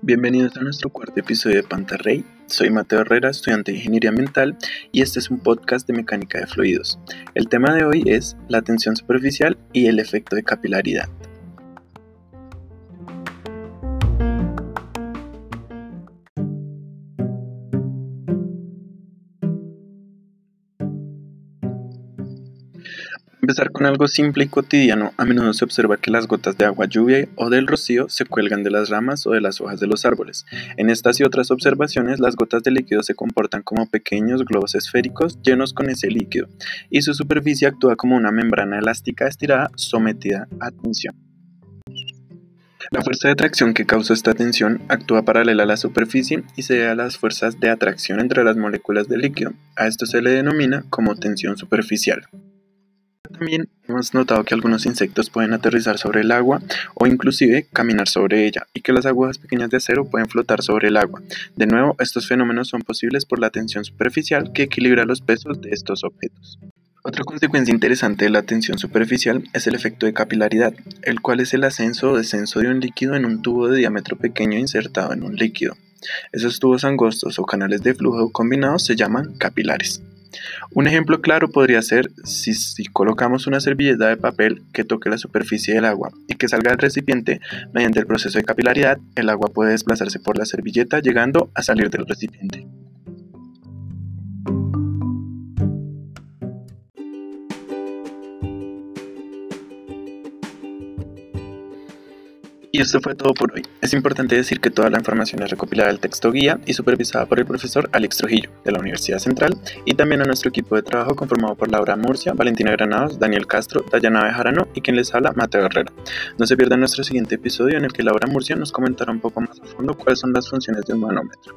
Bienvenidos a nuestro cuarto episodio de Pantarrey. Soy Mateo Herrera, estudiante de Ingeniería Ambiental, y este es un podcast de mecánica de fluidos. El tema de hoy es la tensión superficial y el efecto de capilaridad. Empezar con algo simple y cotidiano, a menudo se observa que las gotas de agua lluvia o del rocío se cuelgan de las ramas o de las hojas de los árboles. En estas y otras observaciones, las gotas de líquido se comportan como pequeños globos esféricos llenos con ese líquido, y su superficie actúa como una membrana elástica estirada sometida a tensión. La fuerza de atracción que causa esta tensión actúa paralela a la superficie y se debe a las fuerzas de atracción entre las moléculas del líquido. A esto se le denomina como tensión superficial. También hemos notado que algunos insectos pueden aterrizar sobre el agua o inclusive caminar sobre ella y que las agujas pequeñas de acero pueden flotar sobre el agua. De nuevo, estos fenómenos son posibles por la tensión superficial que equilibra los pesos de estos objetos. Otra consecuencia interesante de la tensión superficial es el efecto de capilaridad, el cual es el ascenso o descenso de un líquido en un tubo de diámetro pequeño insertado en un líquido. Esos tubos angostos o canales de flujo combinados se llaman capilares. Un ejemplo claro podría ser si, colocamos una servilleta de papel que toque la superficie del agua y que salga del recipiente, mediante el proceso de capilaridad, el agua puede desplazarse por la servilleta llegando a salir del recipiente. Y esto fue todo por hoy. Es importante decir que toda la información es recopilada del texto guía y supervisada por el profesor Alex Trujillo, de la Universidad Central, y también a nuestro equipo de trabajo conformado por Laura Murcia, Valentina Granados, Daniel Castro, Dayana Bejarano y quien les habla, Mateo Herrera. No se pierdan nuestro siguiente episodio en el que Laura Murcia nos comentará un poco más a fondo cuáles son las funciones de un manómetro.